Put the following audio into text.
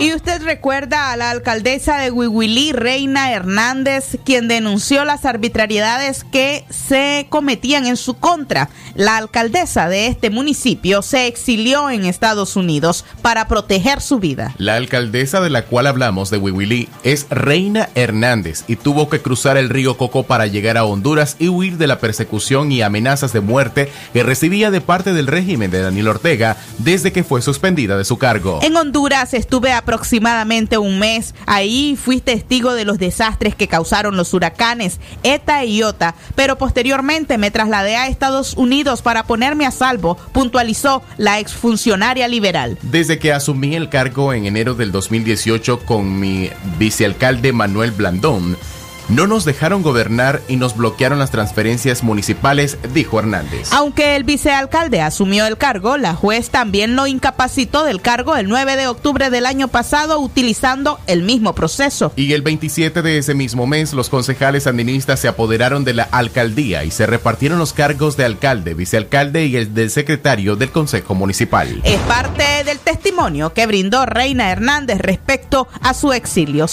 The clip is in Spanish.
Y usted recuerda a la alcaldesa de Huihuilí, Reina Hernández, quien denunció las arbitrariedades que se cometían en su contra. La alcaldesa de este municipio se exilió en Estados Unidos para proteger su vida. La alcaldesa de la cual hablamos de Huihuilí es Reina Hernández y tuvo que cruzar el río Coco para llegar a Honduras y huir de la persecución y amenazas de muerte que recibía de parte del régimen de Daniel Ortega desde que fue suspendida de su cargo. En Honduras estuve a aproximadamente un mes. Ahí fui testigo de los desastres que causaron los huracanes ETA y IOTA, pero posteriormente me trasladé a Estados Unidos para ponerme a salvo, puntualizó la exfuncionaria liberal. Desde que asumí el cargo en enero del 2018 con mi vicealcalde Manuel Blandón, no nos dejaron gobernar y nos bloquearon las transferencias municipales, dijo Hernández. Aunque el vicealcalde asumió el cargo, la juez también lo incapacitó del cargo el 9 de octubre del año pasado utilizando el mismo proceso. Y el 27 de ese mismo mes, los concejales sandinistas se apoderaron de la alcaldía y se repartieron los cargos de alcalde, vicealcalde y el del secretario del Consejo Municipal. Es parte del testimonio que brindó Reina Hernández respecto a su exilio.